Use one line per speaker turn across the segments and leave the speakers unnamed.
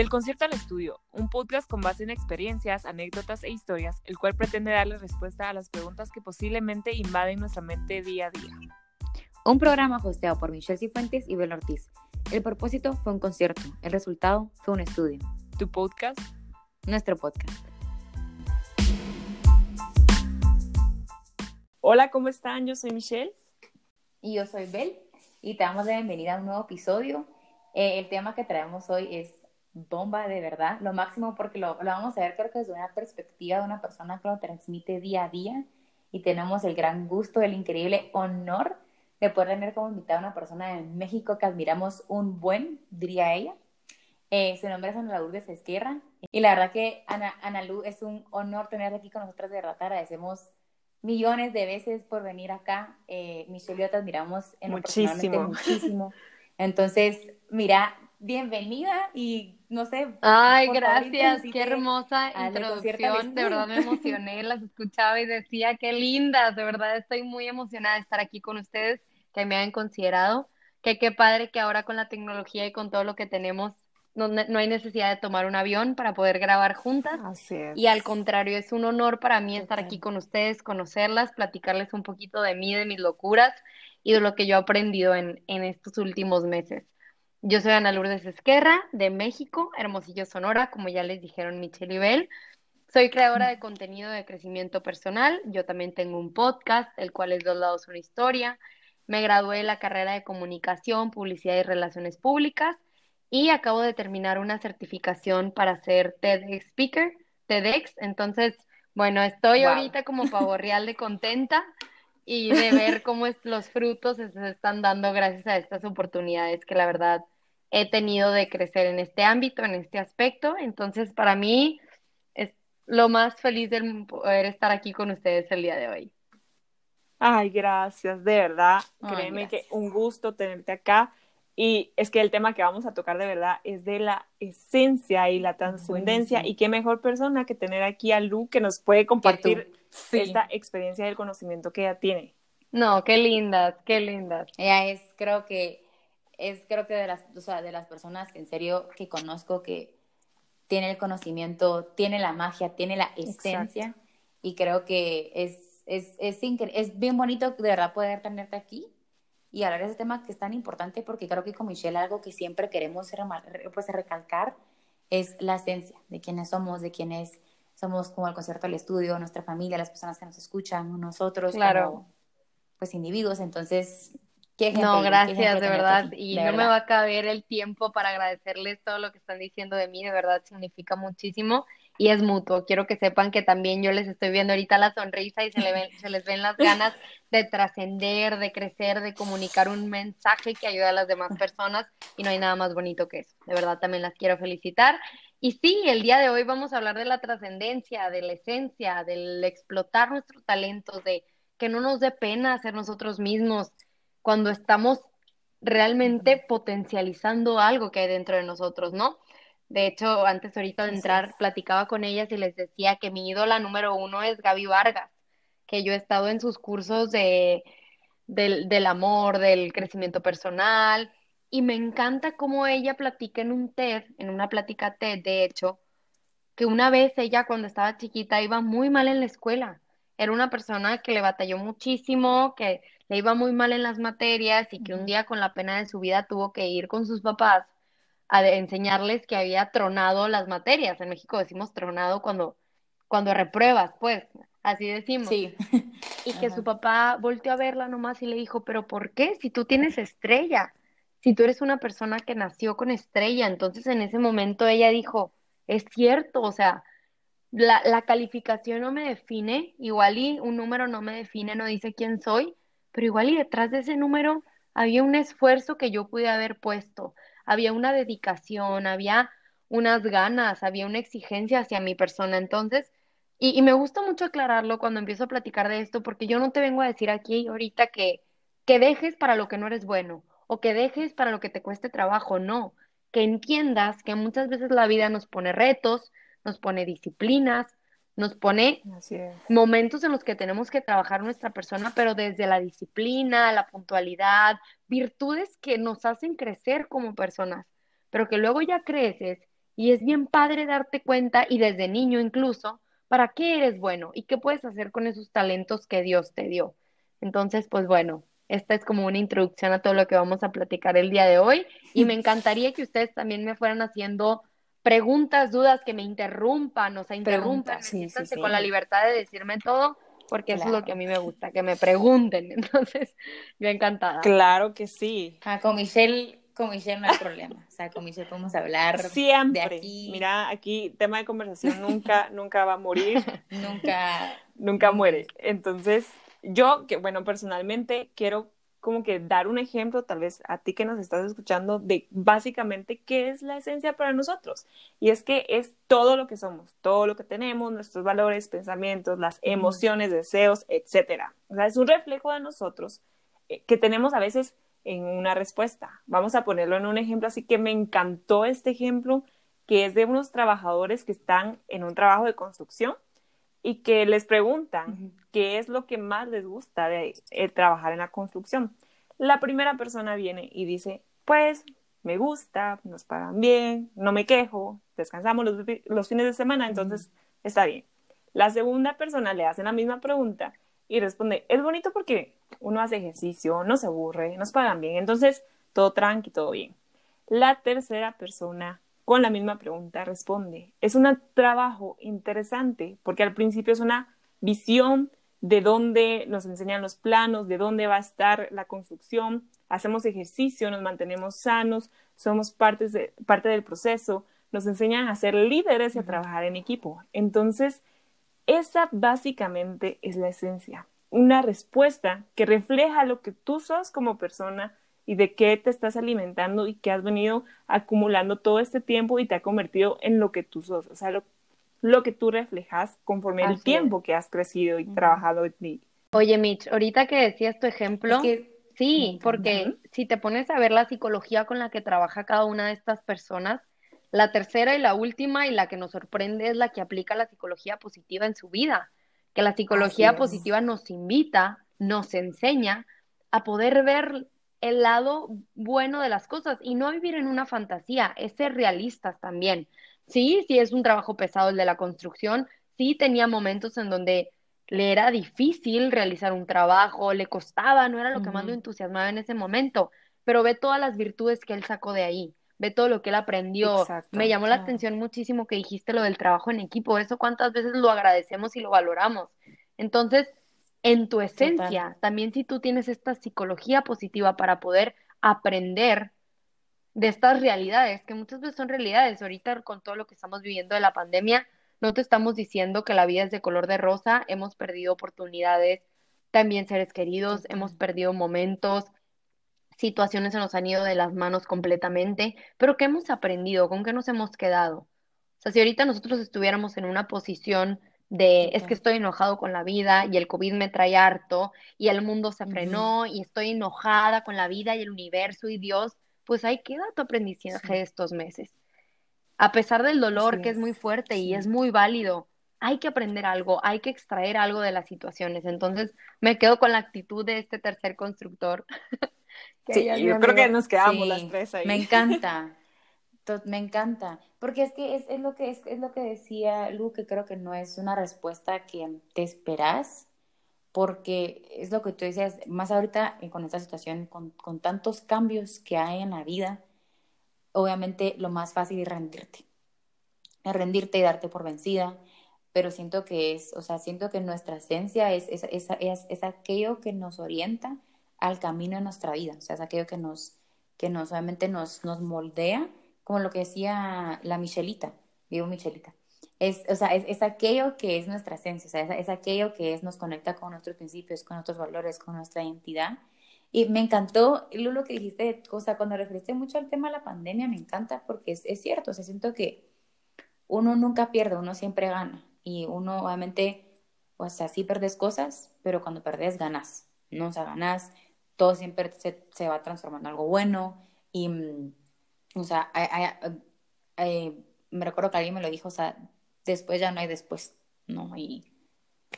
Del concierto al estudio, un podcast con base en experiencias, anécdotas e historias, el cual pretende darle respuesta a las preguntas que posiblemente invaden nuestra mente día a día.
Un programa hosteado por Michelle Cifuentes y Bel Ortiz. El propósito fue un concierto, el resultado fue un estudio.
Tu podcast,
Nuestro podcast.
Hola, ¿cómo están? Yo soy Michelle.
Y yo soy Bel y te damos la bienvenida a un nuevo episodio. Eh, el tema que traemos hoy es bomba de verdad, lo máximo porque lo, lo vamos a ver creo que desde una perspectiva de una persona que lo transmite día a día y tenemos el gran gusto, el increíble honor de poder tener como invitada a una persona de México que admiramos un buen, diría ella. Eh, su nombre es Ana Lourdes Esquerra y la verdad que Ana, Ana Lu es un honor tenerte aquí con nosotros, de verdad te agradecemos millones de veces por venir acá. Eh, Michelle y yo te admiramos en
Muchísimo.
muchísimo. Entonces, mira, bienvenida y no sé.
Ay, gracias, qué hermosa introducción, de verdad me emocioné, las escuchaba y decía, qué lindas, de verdad estoy muy emocionada de estar aquí con ustedes, que me hayan considerado, que qué padre que ahora con la tecnología y con todo lo que tenemos, no, no hay necesidad de tomar un avión para poder grabar juntas.
Así es.
Y al contrario, es un honor para mí estar aquí con ustedes, conocerlas, platicarles un poquito de mí, de mis locuras y de lo que yo he aprendido en, en estos últimos meses. Yo soy Ana Lourdes Esquerra, de México, Hermosillo, Sonora, como ya les dijeron Michelle y Bel. Soy creadora de contenido de crecimiento personal. Yo también tengo un podcast, el cual es Dos lados una historia. Me gradué de la carrera de comunicación, publicidad y relaciones públicas y acabo de terminar una certificación para ser TEDx Speaker, TEDx. Entonces, bueno, estoy
Wow.
ahorita como pavo real de contenta y de ver cómo es- los frutos se están dando gracias a estas oportunidades que la verdad he tenido de crecer en este ámbito, en este aspecto. Entonces, para mí es lo más feliz del poder estar aquí con ustedes el día de hoy.
Ay, gracias, de verdad.
Ay,
Créeme
gracias.
que un gusto tenerte acá. Y es que el tema que vamos a tocar de verdad es de la esencia y la trascendencia. Y qué mejor persona que tener aquí a Lu que nos puede compartir
Sí.
esta experiencia del conocimiento que ella tiene.
No, qué lindas, qué lindas.
Ella es, creo que, es creo que de las, o sea, de las personas que en serio que conozco que tiene el conocimiento, tiene la magia, tiene la esencia y creo que es, es, es, incre- es bien bonito de verdad poder tenerte aquí y hablar de ese tema que es tan importante porque creo que con Michelle algo que siempre queremos pues, recalcar es la esencia de quiénes somos, de quiénes somos como el concierto al estudio, nuestra familia, las personas que nos escuchan, nosotros
Claro.
como pues individuos, entonces qué ejemplo,
No,
qué
gracias,
ejemplo
de verdad.
aquí,
Y
de
no me va a caber el tiempo para agradecerles todo lo que están diciendo de mí, de verdad significa muchísimo y es mutuo. Quiero que sepan que también yo les estoy viendo ahorita la sonrisa y se, le ven- se les ven las ganas de trascender, de crecer, de comunicar un mensaje que ayude a las demás personas y no hay nada más bonito que eso. De verdad también las quiero felicitar. Y sí, el día de hoy vamos a hablar de la trascendencia, de la esencia, del explotar nuestros talentos, de que no nos dé pena ser nosotros mismos cuando estamos realmente potencializando algo que hay dentro de nosotros, ¿no? De hecho, antes ahorita de entrar, platicaba con ellas y les decía que mi ídola número uno es Gaby Vargas, que yo he estado en sus cursos de, del, del amor, del crecimiento personal, y me encanta cómo ella platica en un TED, en una plática TED, de hecho, que una vez ella cuando estaba chiquita iba muy mal en la escuela. Era una persona que le batalló muchísimo, que le iba muy mal en las materias y que un día con la pena de su vida tuvo que ir con sus papás a enseñarles que había tronado las materias. En México decimos tronado cuando, cuando repruebas, pues, así decimos.
Sí.
Y que
Ajá.
su papá volteó a verla nomás y le dijo, pero ¿por qué? Si tú tienes estrella, si tú eres una persona que nació con estrella. Entonces en ese momento ella dijo, es cierto, o sea, la, la calificación no me define, igual y un número no me define, no dice quién soy, pero igual y detrás de ese número había un esfuerzo que yo pude haber puesto, había una dedicación, había unas ganas, había una exigencia hacia mi persona. Entonces, y, me gusta mucho aclararlo cuando empiezo a platicar de esto, porque yo no te vengo a decir aquí ahorita que, que dejes para lo que no eres bueno o que dejes para lo que te cueste trabajo, no, que entiendas que muchas veces la vida nos pone retos, nos pone disciplinas, nos pone momentos en los que tenemos que trabajar nuestra persona, pero desde la disciplina, la puntualidad, virtudes que nos hacen crecer como personas, pero que luego ya creces Y es bien padre darte cuenta, y desde niño incluso, para qué eres bueno y qué puedes hacer con esos talentos que Dios te dio. Entonces, pues bueno, esta es como una introducción a todo lo que vamos a platicar el día de hoy y me encantaría que ustedes también me fueran haciendo preguntas, dudas, que me interrumpan, o sea, interrumpan, con la libertad de decirme todo, porque eso es lo que a mí me gusta, que me pregunten. Entonces, yo encantada.
Claro que sí.
Ah, con Michelle con Michelle no hay problema. O sea, con Michelle podemos hablar
Siempre. de aquí. Mira, aquí tema de conversación nunca, nunca va a morir.
nunca.
Nunca muere. Entonces, yo, que bueno, personalmente quiero como que dar un ejemplo, tal vez a ti que nos estás escuchando, de básicamente qué es la esencia para nosotros. Y es que es todo lo que somos, todo lo que tenemos, nuestros valores, pensamientos, las emociones, deseos, etcétera. O sea, es un reflejo de nosotros eh, que tenemos a veces en una respuesta. Vamos a ponerlo en un ejemplo, así que me encantó este ejemplo que es de unos trabajadores que están en un trabajo de construcción y que les preguntan qué es lo que más les gusta de eh, trabajar en la construcción. La primera persona viene y dice, pues me gusta, nos pagan bien, no me quejo, descansamos los, fines de semana, entonces está bien. La segunda persona le hace la misma pregunta y responde, es bonito porque uno hace ejercicio, no se aburre, nos pagan bien, entonces todo tranqui, todo bien. La tercera persona con la misma pregunta responde, es un trabajo interesante porque al principio es una visión de dónde nos enseñan los planos, de dónde va a estar la construcción, hacemos ejercicio, nos mantenemos sanos, somos de, parte del proceso, nos enseñan a ser líderes y a trabajar en equipo. Entonces, esa básicamente es la esencia, una respuesta que refleja lo que tú sos como persona y de qué te estás alimentando y qué has venido acumulando todo este tiempo y te ha convertido en lo que tú sos, o sea, lo, que tú reflejas conforme el tiempo que has crecido y trabajado en ti.
Oye, Mitch, ahorita que decías tu ejemplo, sí, porque si te pones a ver la psicología con la que trabaja cada una de estas personas, la tercera y la última y la que nos sorprende es la que aplica la psicología positiva en su vida, que la psicología positiva nos invita, nos enseña a poder ver el lado bueno de las cosas y no vivir en una fantasía, es ser realistas también. Sí, sí es un trabajo pesado el de la construcción, sí tenía momentos en donde le era difícil realizar un trabajo, le costaba, no era lo que más lo entusiasmaba en ese momento, pero ve todas las virtudes que él sacó de ahí, ve todo lo que él aprendió. Me llamó la atención muchísimo que dijiste lo del trabajo en equipo, eso cuántas veces lo agradecemos y lo valoramos. Entonces, en tu esencia, también si tú tienes esta psicología positiva para poder aprender de estas realidades, que muchas veces son realidades, ahorita con todo lo que estamos viviendo de la pandemia, no te estamos diciendo que la vida es de color de rosa, hemos perdido oportunidades, también seres queridos, hemos perdido momentos, situaciones se nos han ido de las manos completamente, pero ¿qué hemos aprendido? ¿Con qué nos hemos quedado? O sea, si ahorita nosotros estuviéramos en una posición de es que estoy enojado con la vida y el COVID me trae harto y el mundo se frenó y estoy enojada con la vida y el universo y Dios, pues ahí queda tu aprendizaje de estos meses. A pesar del dolor que es. muy fuerte y es muy válido, hay que aprender algo, hay que extraer algo de las situaciones. Entonces me quedo con la actitud de este tercer constructor.
sí, yo creo que nos quedamos las tres ahí.
Me encanta. Me encanta, porque es que es, es lo que es, es, lo que decía Lu, que creo que no es una respuesta que te esperas, porque es lo que tú decías, más ahorita con esta situación, con, con tantos cambios que hay en la vida, obviamente lo más fácil es rendirte, es rendirte y darte por vencida, pero siento que es, o sea, siento que nuestra esencia es, es, es, es, aquello que nos orienta al camino de nuestra vida, o sea, es aquello que nos, que nos obviamente nos, nos moldea como lo que decía la Michelita, vivo Michelita. Es, o sea, es, aquello que es nuestra esencia, o sea, es, aquello que es, nos conecta con nuestros principios, con nuestros valores, con nuestra identidad. Y me encantó, lo que dijiste, o sea, cuando referiste mucho al tema de la pandemia, me encanta porque es, es cierto, o sea, siento que uno nunca pierde, uno siempre gana. Y uno, obviamente, o sea, sí perdes cosas, pero cuando perdes, ganas, ¿no? O sea, ganas, todo siempre se, se va transformando en algo bueno. Y mm, o sea, me recuerdo que alguien me lo dijo, o sea, después ya no hay después, ¿no? Y,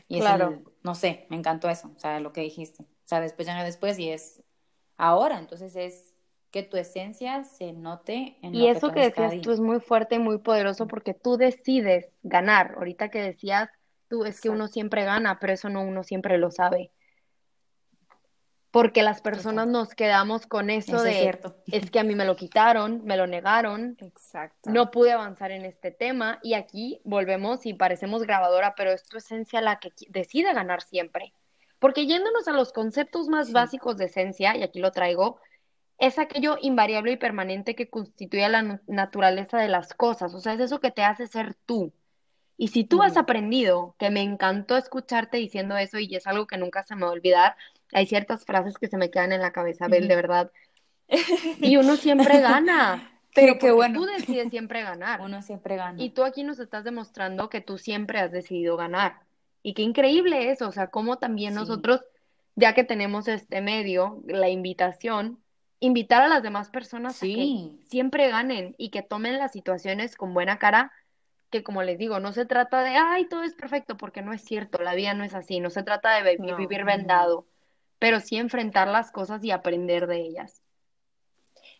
y claro. no sé, me encantó eso, o sea, lo que dijiste. O sea, después ya no hay después y es ahora, entonces es que tu esencia se note en
y eso que, decías tú es muy fuerte y muy poderoso porque tú decides ganar. Ahorita que decías tú es que uno siempre gana, pero eso no uno siempre lo sabe. Porque las personas nos quedamos con eso, de es, es, que a mí me lo quitaron, me lo negaron,
Exacto.
no pude avanzar en este tema y aquí volvemos y parecemos grabadora, pero es tu esencia la que decide ganar siempre. Porque yéndonos a los conceptos más básicos de esencia, y aquí lo traigo, es aquello invariable y permanente que constituye la naturaleza de las cosas, o sea, es eso que te hace ser tú. Y si tú has aprendido, que me encantó escucharte diciendo eso y es algo que nunca se me va a olvidar, hay ciertas frases que se me quedan en la cabeza, Bel, de verdad. Y uno siempre gana. Pero que bueno. tú decides siempre ganar.
Uno siempre gana.
Y tú aquí nos estás demostrando que tú siempre has decidido ganar. Y qué increíble eso, o sea, cómo también nosotros, ya que tenemos este medio, la invitación, invitar a las demás personas a que siempre ganen y que tomen las situaciones con buena cara, que como les digo, no se trata de, ay, todo es perfecto, porque no es cierto, la vida no es así, no se trata de vivir vendado, pero sí enfrentar las cosas y aprender de ellas.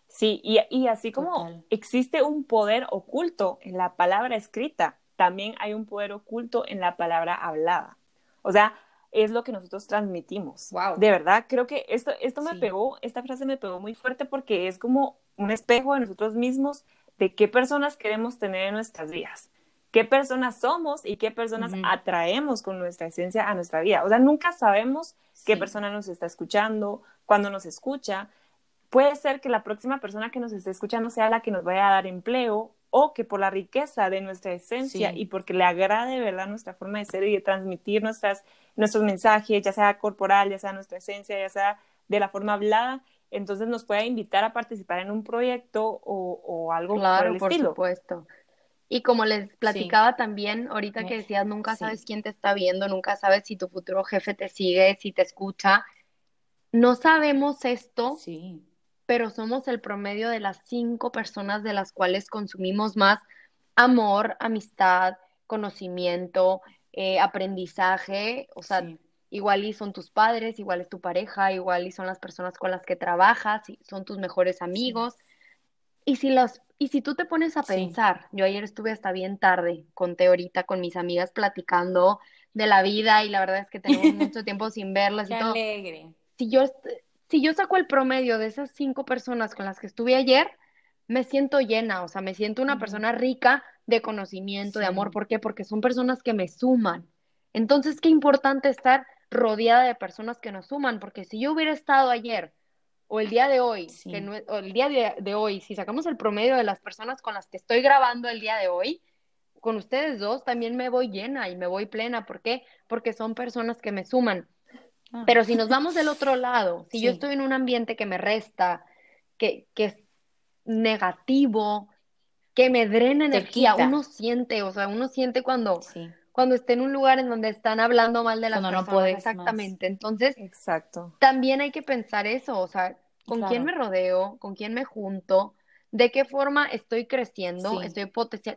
Sí, y, y así como existe un poder oculto en la palabra escrita, también hay un poder oculto en la palabra hablada. O sea, es lo que nosotros transmitimos.
Wow.
De verdad, creo que esto, esto me pegó, esta frase me pegó muy fuerte porque es como un espejo de nosotros mismos de qué personas queremos tener en nuestras vidas, qué personas somos y qué personas atraemos con nuestra esencia a nuestra vida. O sea, nunca sabemos qué persona nos está escuchando, cuándo nos escucha. Puede ser que la próxima persona que nos esté escuchando sea la que nos vaya a dar empleo o que por la riqueza de nuestra esencia y porque le agrade, ¿verdad?, nuestra forma de ser y de transmitir nuestras, nuestros mensajes, ya sea corporal, ya sea nuestra esencia, ya sea de la forma hablada, entonces nos puede invitar a participar en un proyecto o, algo
claro,
por el
por supuesto. Y como les platicaba también, ahorita que decías, nunca sabes quién te está viendo, nunca sabes si tu futuro jefe te sigue, si te escucha. No sabemos esto
sí.
pero somos el promedio de las cinco personas de las cuales consumimos más amor, amistad, conocimiento, eh, aprendizaje, o sea, igual y son tus padres, igual es tu pareja, igual y son las personas con las que trabajas, son tus mejores amigos. Y si los y si tú te pones a pensar, yo ayer estuve hasta bien tarde, conté ahorita con mis amigas platicando de la vida y la verdad es que tenemos mucho tiempo sin verlas y todo.
alegre.
Si yo si yo saco el promedio de esas cinco personas con las que estuve ayer, me siento llena, o sea, me siento una persona rica de conocimiento, de amor. ¿Por qué? Porque son personas que me suman. Entonces, qué importante estar rodeada de personas que nos suman, porque si yo hubiera estado ayer o el día de hoy, o el día de, de, hoy, si sacamos el promedio de las personas con las que estoy grabando el día de hoy, con ustedes dos también me voy llena y me voy plena. ¿Por qué? Porque son personas que me suman. Ah. Pero si nos vamos del otro lado, si yo estoy en un ambiente que me resta, que, que es negativo, que me drena energía, uno siente, o sea, uno siente cuando, cuando está en un lugar en donde están hablando mal de las personas. No exactamente. Entonces,
Exacto.
también hay que pensar eso, o sea, con quién me rodeo, con quién me junto, de qué forma estoy creciendo, estoy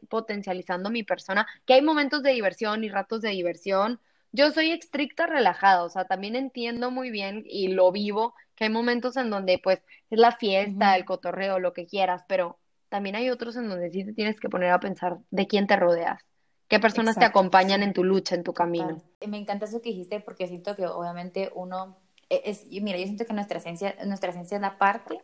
potencializando mi persona, que hay momentos de diversión y ratos de diversión, yo soy estricta, relajada, o sea, también entiendo muy bien y lo vivo, que hay momentos en donde pues es la fiesta, el cotorreo, lo que quieras, pero también hay otros en donde sí te tienes que poner a pensar de quién te rodeas, qué personas te acompañan en tu lucha, en tu camino.
Me encanta eso que dijiste porque siento que obviamente uno e-, es, mira, yo siento que nuestra esencia, nuestra esencia es la parte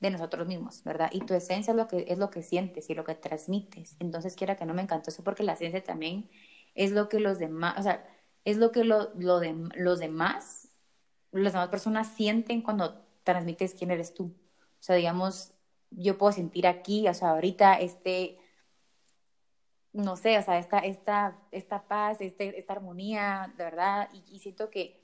de nosotros mismos, ¿verdad? Y tu esencia es lo que es lo que sientes y lo que transmites. Entonces, quiera que no me encantó eso porque la esencia también es lo que los demás, o sea, es lo que lo, lo de, los demás, las demás personas sienten cuando transmites quién eres tú. O sea, digamos, yo puedo sentir aquí, o sea, ahorita este, no sé, o sea, esta, esta, esta paz, este, esta armonía, de verdad, y, siento que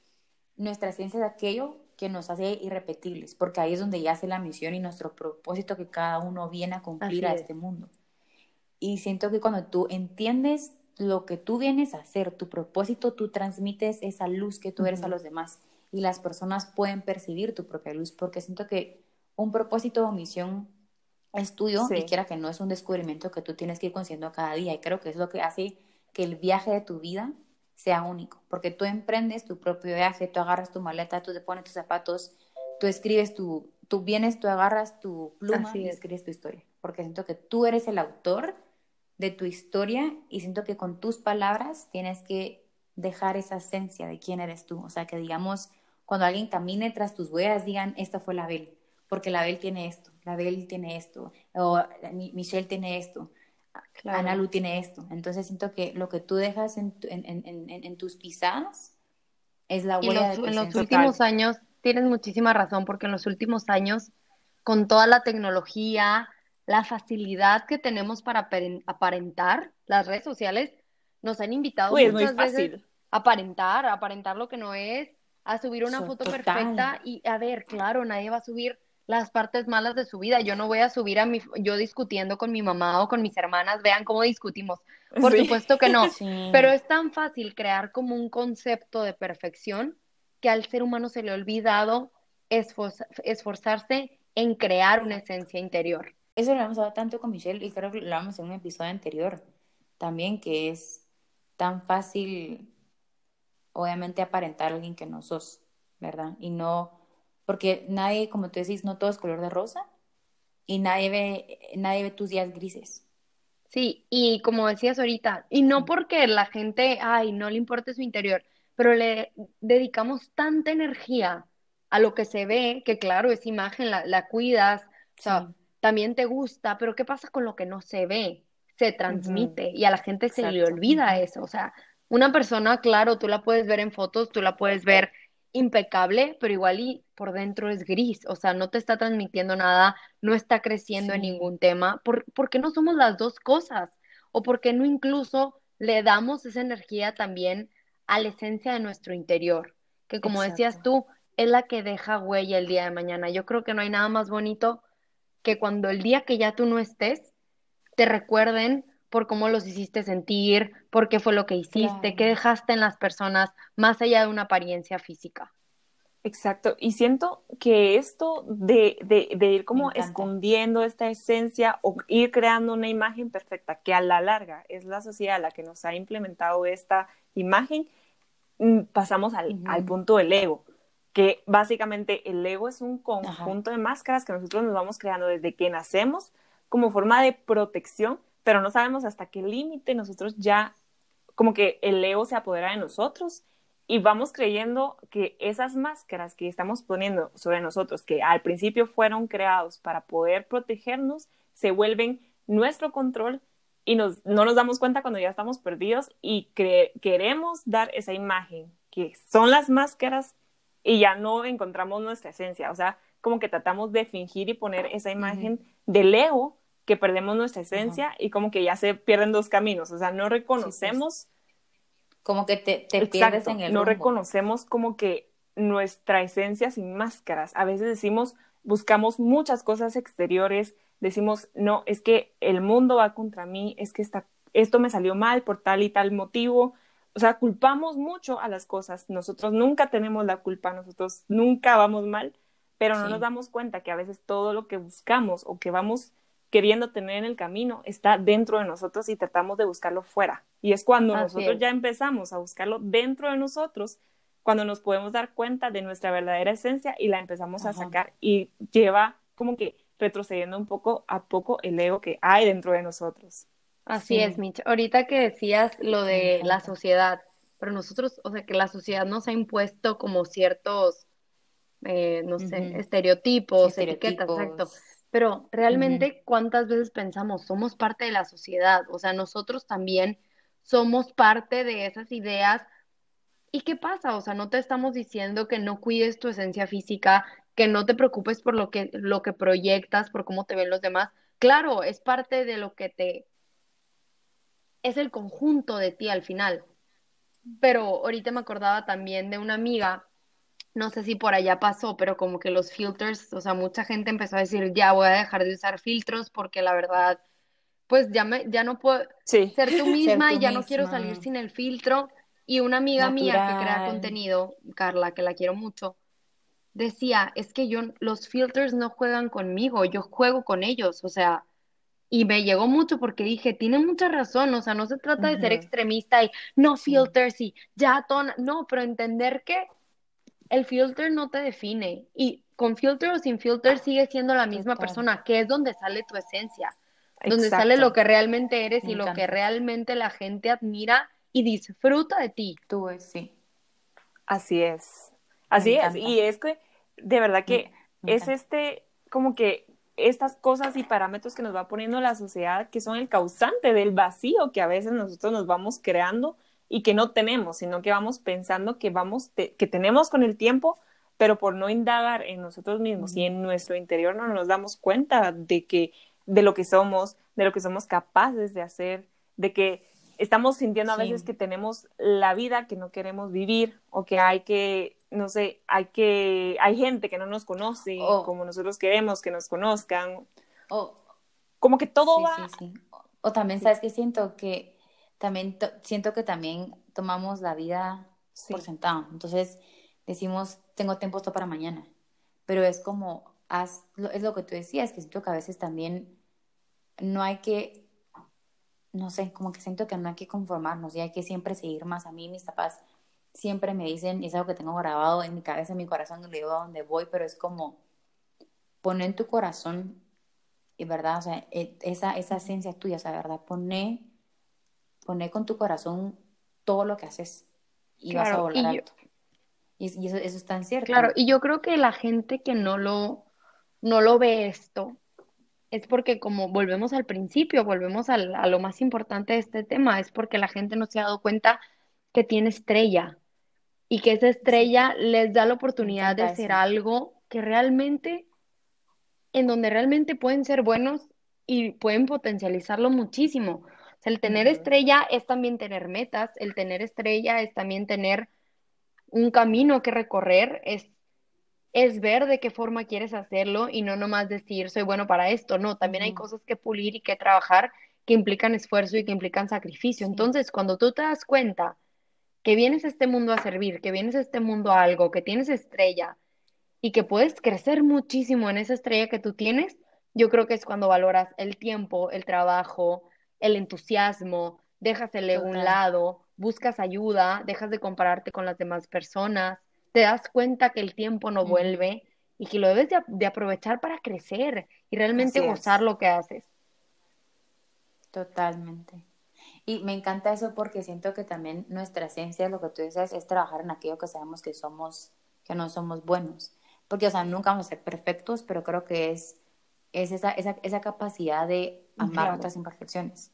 nuestra esencia es aquello que nos hace irrepetibles, porque ahí es donde ya hace la misión y nuestro propósito que cada uno viene a cumplir a este mundo. Y siento que cuando tú entiendes lo que tú vienes a hacer, tu propósito, tú transmites esa luz que tú eres a los demás y las personas pueden percibir tu propia luz, porque siento que un propósito o misión es tuyo y quiera que no es un descubrimiento que tú tienes que ir consiguiendo cada día. Y creo que es lo que hace que el viaje de tu vida sea único, porque tú emprendes tu propio viaje, tú agarras tu maleta, tú te pones tus zapatos, tú escribes tu, tú vienes, tú agarras tu pluma
Así
y
es.
escribes tu historia, porque siento que tú eres el autor de tu historia y siento que con tus palabras tienes que dejar esa esencia de quién eres tú, o sea, que digamos, cuando alguien camine tras tus huellas, digan, esta fue la Bel, porque la Bel tiene esto, la Bel tiene esto, o Mi- Michelle tiene esto,
Claro.
Ana Lu tiene esto. Entonces siento que lo que tú dejas en, tu- en, en, en, en tus pisadas es la
Y
huella
los-
de tu
en los últimos años, tienes muchísima razón, porque en los últimos años, con toda la tecnología, la facilidad que tenemos para aparen- aparentar, las redes sociales nos han invitado
Uy, es muy
muchas veces a aparentar, a aparentar lo que no es, a subir una
So-
foto
total.
perfecta y a ver, claro, nadie va a subir las partes malas de su vida. Yo no voy a subir a mi, yo discutiendo con mi mamá o con mis hermanas, vean cómo discutimos. Por
Sí.
supuesto que no.
Sí.
Pero es tan fácil crear como un concepto de perfección que al ser humano se le ha olvidado esforza- esforzarse en crear una esencia interior.
Eso lo hemos hablado tanto con Michelle y creo que lo hablamos en un episodio anterior también, que es tan fácil, obviamente, aparentar a alguien que no sos, ¿verdad? Y no, porque nadie, como tú decís, no todo es color de rosa y nadie ve, nadie ve tus días grises.
Sí, y como decías ahorita, y no porque la gente, ay, no le importe su interior, pero le dedicamos tanta energía a lo que se ve, que claro, es imagen, la, la cuidas, o sea,
Sí.
también te gusta, pero ¿qué pasa con lo que no se ve? Se transmite y a la gente se le olvida eso. O sea, una persona, claro, tú la puedes ver en fotos, tú la puedes ver impecable, pero igual y por dentro es gris, o sea, no te está transmitiendo nada, no está creciendo en ningún tema. ¿Por, por qué no somos las dos cosas? ¿O por qué no incluso le damos esa energía también a la esencia de nuestro interior? Que como decías tú, es la que deja huella el día de mañana. Yo creo que no hay nada más bonito que cuando el día que ya tú no estés, te recuerden por cómo los hiciste sentir, por qué fue lo que hiciste,
Claro.
qué dejaste en las personas, más allá de una apariencia física.
Exacto, y siento que esto de, de, de ir como escondiendo esta esencia o ir creando una imagen perfecta, que a la larga es la sociedad la que nos ha implementado esta imagen, mm, pasamos al, al punto del ego, que básicamente el ego es un conjunto de máscaras que nosotros nos vamos creando desde que nacemos como forma de protección, pero no sabemos hasta qué límite nosotros ya, como que el ego se apodera de nosotros y vamos creyendo que esas máscaras que estamos poniendo sobre nosotros, que al principio fueron creados para poder protegernos, se vuelven nuestro control y nos, no nos damos cuenta cuando ya estamos perdidos y queremos dar esa imagen, que son las máscaras y ya no encontramos nuestra esencia. O sea, como que tratamos de fingir y poner esa imagen del ego que perdemos nuestra esencia y como que ya se pierden dos caminos. O sea, no reconocemos
Como que te, te pierdes
Exacto,
en el
no
rumbo.
reconocemos como que nuestra esencia sin máscaras. A veces decimos, buscamos muchas cosas exteriores, decimos, no, es que el mundo va contra mí, es que esta, esto me salió mal por tal y tal motivo. O sea, culpamos mucho a las cosas. Nosotros nunca tenemos la culpa, nosotros nunca vamos mal, pero no
Sí.
nos damos cuenta que a veces todo lo que buscamos o que vamos queriendo tener en el camino está dentro de nosotros y tratamos de buscarlo fuera. Y es cuando
Así
nosotros
es.
ya empezamos a buscarlo dentro de nosotros, cuando nos podemos dar cuenta de nuestra verdadera esencia y la empezamos a
Ajá.
sacar y lleva como que retrocediendo un poco a poco el ego que hay dentro de nosotros.
Así
Sí.
es, Mitch. Ahorita que decías lo de la sociedad, pero nosotros, o sea, que la sociedad nos ha impuesto como ciertos, eh, no sé,
Ujú.
estereotipos, etiquetas, exacto. Pero realmente, ¿cuántas veces pensamos, somos parte de la sociedad? O sea, nosotros también somos parte de esas ideas. ¿Y qué pasa? O sea, no te estamos diciendo que no cuides tu esencia física, que no te preocupes por lo que, lo que proyectas, por cómo te ven los demás. Claro, es parte de lo que te... es el conjunto de ti al final. Pero ahorita me acordaba también de una amiga, no sé si por allá pasó, pero como que los filters, o sea, mucha gente empezó a decir, ya voy a dejar de usar filtros porque la verdad, pues ya me, ya no puedo
Sí,
ser tú misma
tú
y ya no quiero salir sin el filtro. Y una amiga mía que crea contenido, Carla, que la quiero mucho, decía, es que yo, los filters no juegan conmigo, yo juego con ellos, o sea, y me llegó mucho porque dije, tiene mucha razón, o sea, no se trata de ser extremista y no filters y ya ton, no, pero entender que el filter no te define y con filter o sin filter sigue siendo la misma persona, que es donde sale tu esencia, donde sale lo que realmente eres y lo que realmente la gente admira y disfruta de ti.
Tú es, sí.
Así es. Así es. Y es que, de verdad que es este, como que estas cosas y parámetros que nos va poniendo la sociedad que son el causante del vacío que a veces nosotros nos vamos creando y que no tenemos, sino que vamos pensando que vamos que tenemos con el tiempo, pero por no indagar en nosotros mismos y en nuestro interior no nos damos cuenta de que de lo que somos, de lo que somos capaces de hacer, de que estamos sintiendo a veces que tenemos la vida que no queremos vivir o que hay que no sé, hay que hay gente que no nos conoce como nosotros queremos que nos conozcan. O como que todo va
O, también sabes que siento que también siento que también tomamos la vida por sentado. Entonces, decimos, tengo tiempo esto para mañana. Pero es como, haz, es lo que tú decías, que siento que a veces también no hay que, no sé, como que siento que no hay que conformarnos y hay que siempre seguir más. A mí mis papás siempre me dicen, y es algo que tengo grabado en mi cabeza, en mi corazón, y lo llevo a donde voy, pero es como, poner en tu corazón, y verdad, o sea, e, esa, esa esencia tuya, o sea, verdad, poné, poné con tu corazón todo lo que haces y vas a volar alto. Y, eso, eso es tan cierto.
Claro, y yo creo que la gente que no lo, no lo ve esto, es porque como volvemos al principio, volvemos a lo más importante de este tema, es porque la gente no se ha dado cuenta que tiene estrella y que esa estrella les da la oportunidad de hacer algo que realmente, en donde realmente pueden ser buenos y pueden potencializarlo muchísimo. Sea, el tener estrella es también tener metas, el tener estrella es también tener un camino que recorrer, es, es ver de qué forma quieres hacerlo y no nomás decir soy bueno para esto, no, también hay cosas que pulir y que trabajar que implican esfuerzo y que implican sacrificio. Entonces, cuando tú te das cuenta que vienes a este mundo a servir, que vienes a este mundo a algo, que tienes estrella y que puedes crecer muchísimo en esa estrella que tú tienes, yo creo que es cuando valoras el tiempo, el trabajo, el entusiasmo, dejas el ego a un lado, buscas ayuda, dejas de compararte con las demás personas, te das cuenta que el tiempo no vuelve y que lo debes de, aprovechar para crecer y realmente gozar lo que haces.
Totalmente. Y me encanta eso porque siento que también nuestra esencia, lo que tú dices, es trabajar en aquello que sabemos que somos, que no somos buenos. Porque, o sea, nunca vamos a ser perfectos, pero creo que es, es esa, esa, esa capacidad de amar nuestras imperfecciones.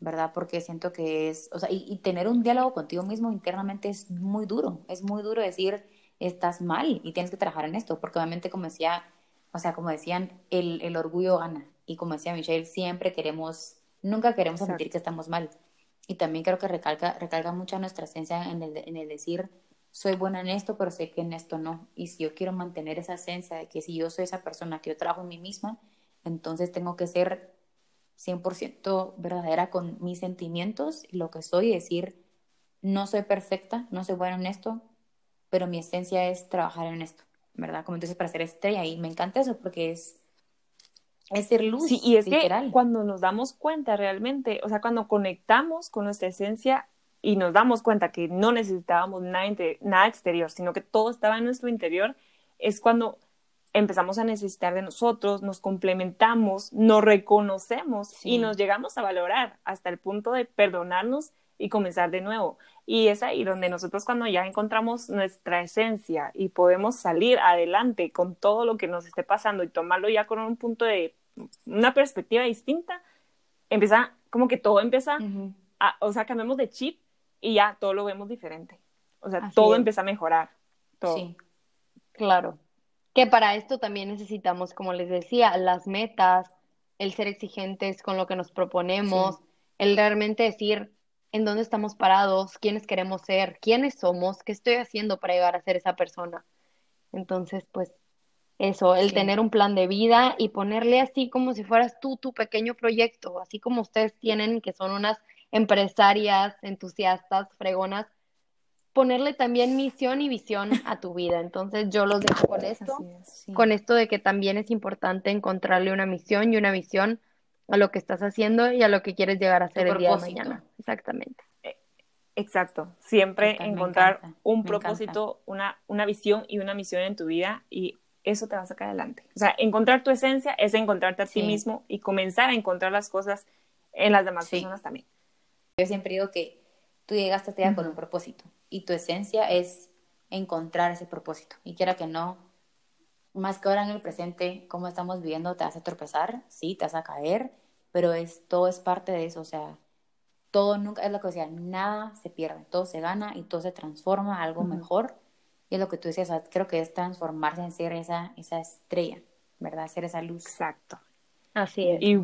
¿Verdad? Porque siento que es, o sea, y, tener un diálogo contigo mismo internamente es muy duro, es muy duro decir, estás mal y tienes que trabajar en esto, porque obviamente como decía, o sea, como decían, el, el orgullo gana, y como decía Michelle, siempre queremos, nunca queremos admitir que estamos mal, y también creo que recalca, recalca mucho nuestra esencia en el, en el decir, soy buena en esto, pero sé que en esto no, y si yo quiero mantener esa esencia de que si yo soy esa persona que yo trabajo en mí misma, entonces tengo que ser 100% verdadera con mis sentimientos y lo que soy, decir, no soy perfecta, no soy buena en esto, pero mi esencia es trabajar en esto, ¿verdad? Como entonces para ser estrella y me encanta eso porque es es ser luz.
Sí, y es que cuando nos damos cuenta realmente, o sea, cuando conectamos con nuestra esencia y nos damos cuenta que no necesitábamos nada, nada exterior, sino que todo estaba en nuestro interior, es cuando empezamos a necesitar de nosotros, nos complementamos, nos reconocemos y nos llegamos a valorar hasta el punto de perdonarnos y comenzar de nuevo. Y es ahí donde nosotros cuando ya encontramos nuestra esencia y podemos salir adelante con todo lo que nos esté pasando y tomarlo ya con un punto de una perspectiva distinta, empieza como que todo empieza, a, o sea, cambiamos de chip y ya todo lo vemos diferente. O sea, todo empieza a mejorar. Todo. Sí,
claro. Que para esto también necesitamos, como les decía, las metas, el ser exigentes con lo que nos proponemos, el realmente decir en dónde estamos parados, quiénes queremos ser, quiénes somos, qué estoy haciendo para llegar a ser esa persona. Entonces, pues eso, el tener un plan de vida y ponerle así como si fueras tú tu pequeño proyecto, así como ustedes tienen, que son unas empresarias entusiastas, fregonas, ponerle también misión y visión a tu vida. Entonces yo los dejo con esto, con esto de que también es importante encontrarle una misión y una visión a lo que estás haciendo y a lo que quieres llegar a ser el día de mañana. Exactamente.
Eh, exacto, siempre encontrar un propósito, una, una visión y una misión en tu vida y eso te va a sacar adelante. O sea, encontrar tu esencia es encontrarte a ti mismo y comenzar a encontrar las cosas en las demás
Sí.
personas también.
Yo siempre digo que tú llegaste a esta vida con un propósito y tu esencia es encontrar ese propósito. Y quiera que no, más que ahora en el presente, como estamos viviendo, te vas a tropezar, sí, te vas a caer, pero es, todo es parte de eso. O sea, todo nunca, es lo que decía, nada se pierde, todo se gana y todo se transforma a algo mejor. Y es lo que tú decías, o sea, creo que es transformarse en ser esa, esa estrella, ¿verdad? Ser esa luz.
Exacto.
Así es.
Y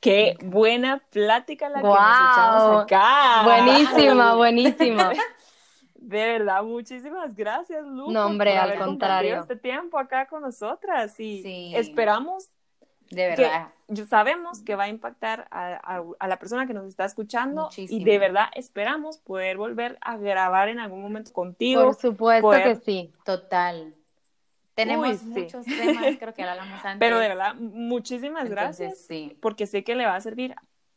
qué buena plática la que nos echamos acá.
Buenísima, buenísima.
De verdad, muchísimas gracias, Lu.
No,
por
hombre, al
haber
contrario.
Este tiempo acá con nosotras y
Sí.
esperamos
De
que
verdad.
yo- sabemos que va a impactar a, a- a la persona que nos está escuchando
Muchísimo.
y de verdad esperamos poder volver a grabar en algún momento contigo.
Por supuesto
poder-
que sí.
Total. Tenemos
Uy, sí.
muchos temas, creo que lo hablamos antes.
Pero de verdad, muchísimas
Entonces,
gracias
sí.
porque sé que le va a servir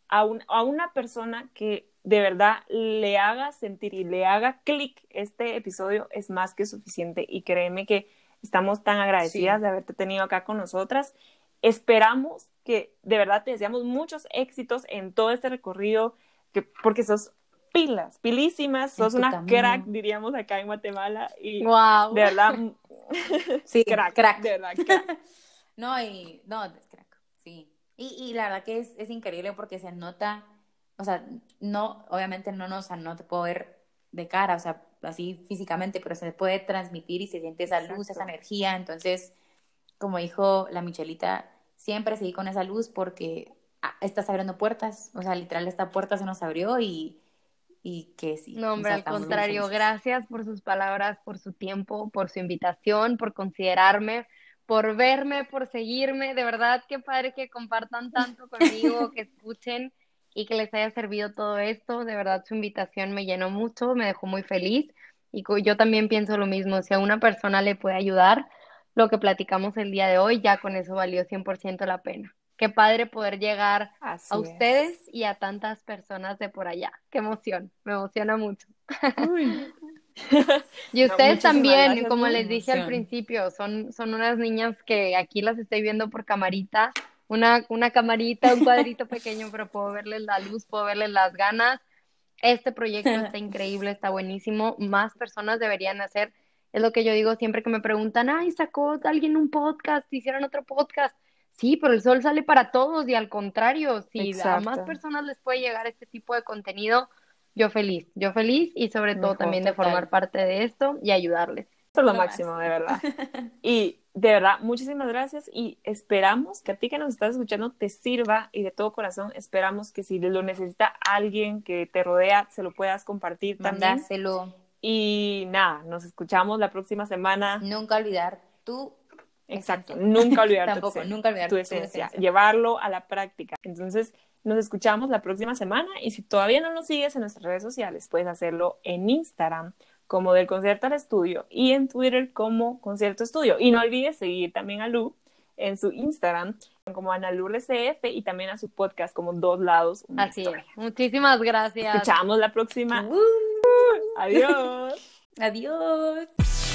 a, un- a una persona que de verdad le haga sentir y le haga clic este episodio es más que suficiente y créeme que estamos tan agradecidas
Sí.
de haberte tenido acá con nosotras. Esperamos que de verdad te deseamos muchos éxitos en todo este recorrido que, porque sos pilas, pilísimas, sos una
camino.
crack, diríamos acá en Guatemala y
Wow.
de verdad,
Sí,
crack,
crack.
de verdad, crack.
No, y no, es crack. Y, y la verdad que es, es increíble porque se nota, o sea, no, obviamente no nos, o sea, no te puedo ver de cara, o sea, así físicamente, pero se puede transmitir y se siente esa luz, esa energía. Entonces, como dijo la Michelita, siempre seguí con esa luz porque ah, estás abriendo puertas, o sea, literal esta puerta se nos abrió y, y que sí.
No,
o
hombre,
sea,
al contrario, gracias por sus palabras, por su tiempo, por su invitación, por considerarme, por verme, por seguirme. De verdad, qué padre que compartan tanto conmigo, que escuchen y que les haya servido todo esto. De verdad, su invitación me llenó mucho, me dejó muy feliz. Y yo también pienso lo mismo, si a una persona le puede ayudar lo que platicamos el día de hoy, ya con eso valió 100% la pena. Qué padre poder llegar
Así
a
es.
ustedes y a tantas personas de por allá. Qué emoción, me emociona mucho.
Uy.
Y ustedes también,
gracias,
como les dije al principio, son, son unas niñas que aquí las estoy viendo por camarita, una, una camarita, un cuadrito pequeño, pero puedo verles la luz, puedo verles las ganas. Este proyecto está increíble, está buenísimo. Más personas deberían hacer. Es lo que yo digo siempre que me preguntan, ay, sacó alguien un podcast, hicieron otro podcast. Sí, pero el sol sale para todos y al contrario, si a más
Exacto.
personas les puede llegar este tipo de contenido, yo feliz, yo feliz y sobre todo
Mejor,
también de
total.
formar parte de esto y ayudarles.
Esto es lo
Lo
máximo, de verdad. Y de verdad, muchísimas gracias y esperamos que a ti que nos estás escuchando te sirva y de todo corazón esperamos que si lo necesita alguien que te rodea, se lo puedas compartir también.
Mandáselo.
Y nada, nos escuchamos la próxima semana.
Nunca olvidar tu
Exacto,
esencia.
nunca olvidar tu
Tampoco,
esencia,
nunca olvidar
tu
tu
esencia, llevarlo a la práctica. Entonces, nos escuchamos la próxima semana y si todavía no nos sigues en nuestras redes sociales, puedes hacerlo en Instagram como del concierto al estudio y en Twitter como concierto estudio. Y no olvides seguir también a Lu en su Instagram como Ana CF y también a su podcast como Dos Lados. Una
Así
Historia.
es. Muchísimas gracias.
Escuchamos la próxima.
Uh,
Adiós.
adiós.